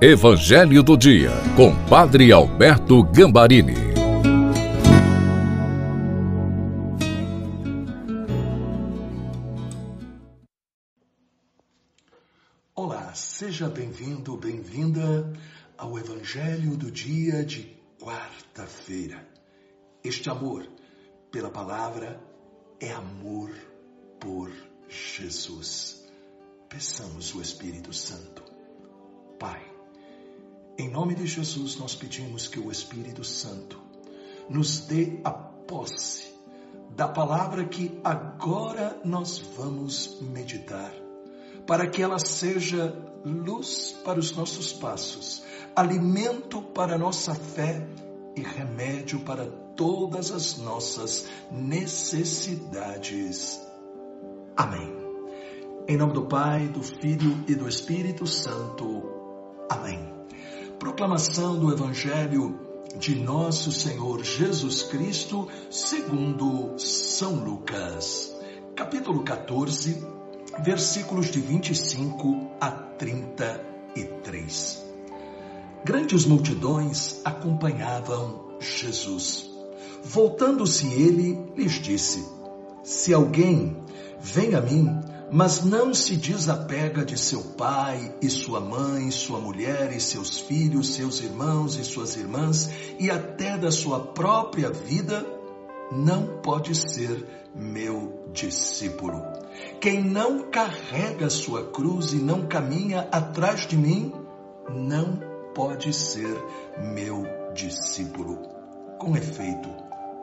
Evangelho do Dia, com Padre Alberto Gambarini. Olá, seja bem-vindo, bem-vinda ao Evangelho do Dia de quarta-feira. Este amor pela palavra é amor por Jesus. Peçamos o Espírito Santo. Pai, em nome de Jesus, nós pedimos que o Espírito Santo nos dê a posse da palavra que agora nós vamos meditar, para que ela seja luz para os nossos passos, alimento para a nossa fé e remédio para todas as nossas necessidades. Amém. Em nome do Pai, do Filho e do Espírito Santo. Amém. Proclamação do Evangelho de Nosso Senhor Jesus Cristo, segundo São Lucas, capítulo 14, versículos de 25 a 33. Grandes multidões acompanhavam Jesus. Voltando-se ele, lhes disse: Se alguém vem a mim, mas não se desapega de seu pai e sua mãe, sua mulher e seus filhos, seus irmãos e suas irmãs, e até da sua própria vida, não pode ser meu discípulo. Quem não carrega sua cruz e não caminha atrás de mim, não pode ser meu discípulo. Com efeito,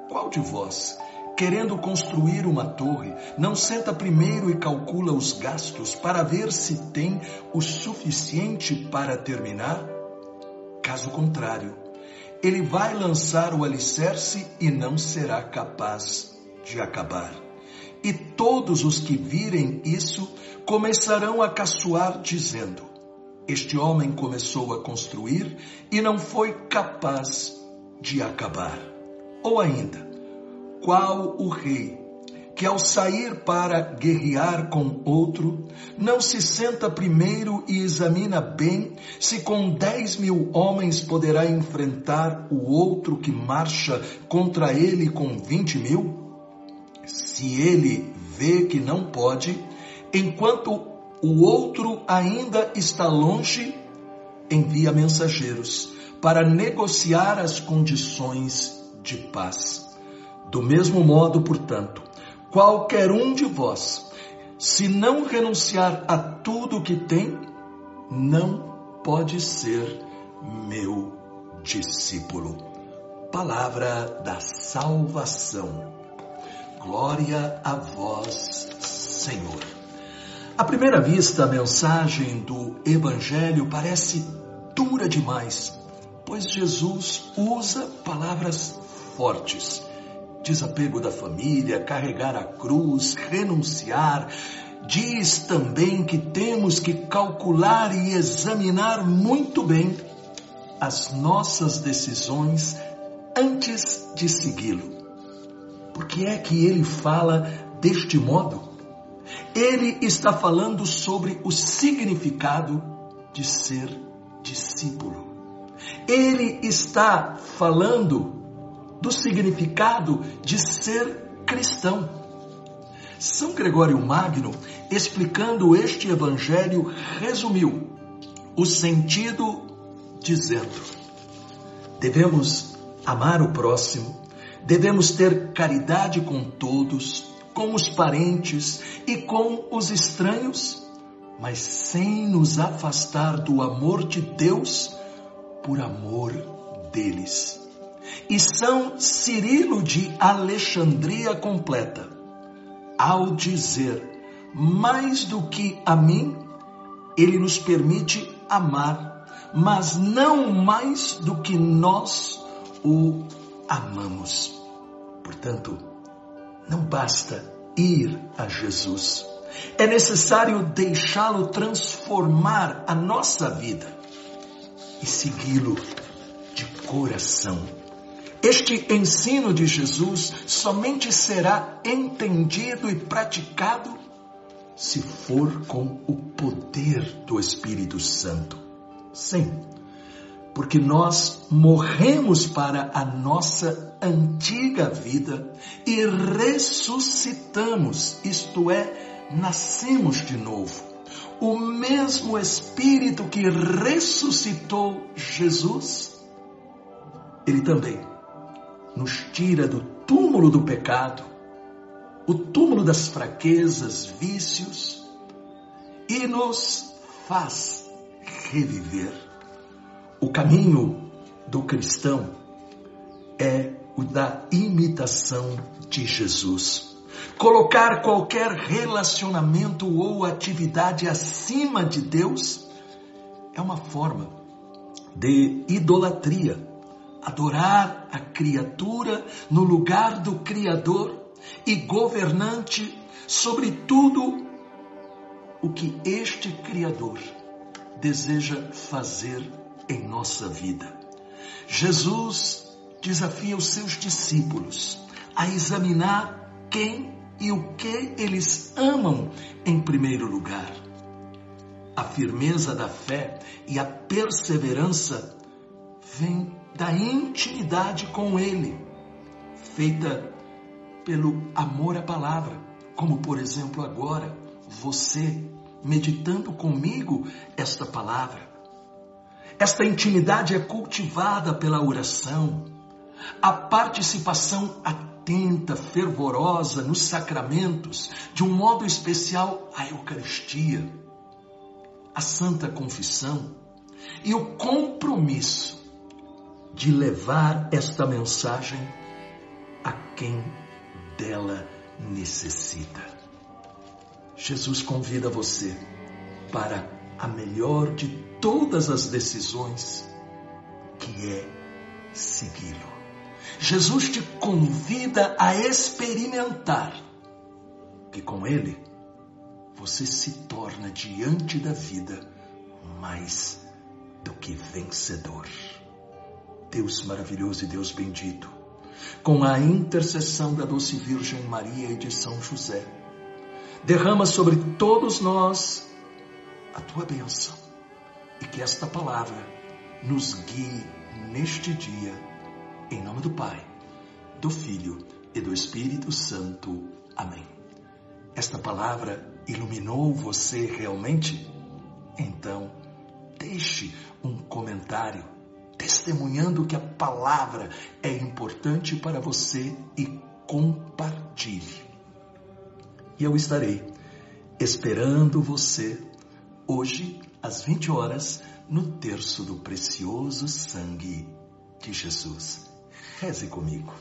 qual de vós querendo construir uma torre, não senta primeiro e calcula os gastos para ver se tem o suficiente para terminar? Caso contrário, ele vai lançar o alicerce e não será capaz de acabar. E todos os que virem isso começarão a caçoar, dizendo: Este homem começou a construir e não foi capaz de acabar. Ou ainda, qual o rei que ao sair para guerrear com outro, não se senta primeiro e examina bem se com dez mil homens poderá enfrentar o outro que marcha contra ele com vinte mil? Se ele vê que não pode, enquanto o outro ainda está longe, envia mensageiros para negociar as condições de paz. Do mesmo modo, portanto, qualquer um de vós, se não renunciar a tudo o que tem, não pode ser meu discípulo. Palavra da salvação. Glória a vós, Senhor. À primeira vista, a mensagem do Evangelho parece dura demais, pois Jesus usa palavras fortes desapego da família, carregar a cruz, renunciar. Diz também que temos que calcular e examinar muito bem as nossas decisões antes de segui-lo. Por que é que ele fala deste modo? Ele está falando sobre o significado de ser discípulo. Ele está falando do significado de ser cristão. São Gregório Magno, explicando este evangelho, resumiu o sentido dizendo: devemos amar o próximo, devemos ter caridade com todos, com os parentes e com os estranhos, mas sem nos afastar do amor de Deus por amor deles e São Cirilo de Alexandria completa, ao dizer, mais do que a mim, ele nos permite amar, mas não mais do que nós o amamos. Portanto, não basta ir a Jesus. É necessário deixá-lo transformar a nossa vida e segui-lo de coração. Este ensino de Jesus somente será entendido e praticado se for com o poder do Espírito Santo. Sim, porque nós morremos para a nossa antiga vida e ressuscitamos, isto é, nascemos de novo. O mesmo Espírito que ressuscitou Jesus, ele também nos tira do túmulo do pecado, o túmulo das fraquezas, vícios, e nos faz reviver. O caminho do cristão é o da imitação de Jesus. Colocar qualquer relacionamento ou atividade acima de Deus é uma forma de idolatria. Adorar a criatura no lugar do Criador e governante sobre tudo o que este Criador deseja fazer em nossa vida. Jesus desafia os seus discípulos a examinar quem e o que eles amam em primeiro lugar. A firmeza da fé e a perseverança vem da intimidade com Ele, feita pelo amor à palavra, como por exemplo agora, você meditando comigo esta palavra. Esta intimidade é cultivada pela oração, a participação atenta, fervorosa nos sacramentos, de um modo especial a Eucaristia, a Santa Confissão e o compromisso de levar esta mensagem a quem dela necessita. Jesus convida você para a melhor de todas as decisões, que é segui-lo. Jesus te convida a experimentar que com Ele você se torna diante da vida mais do que vencedor. Deus maravilhoso e Deus bendito com a intercessão da doce Virgem Maria e de São José. Derrama sobre todos nós a tua bênção e que esta palavra nos guie neste dia, em nome do Pai, do Filho e do Espírito Santo. Amém. Esta palavra iluminou você realmente? Então, deixe um comentário testemunhando que a palavra é importante para você e compartilhe. E eu estarei esperando você hoje às 20 horas no terço do precioso sangue de Jesus. Reze comigo.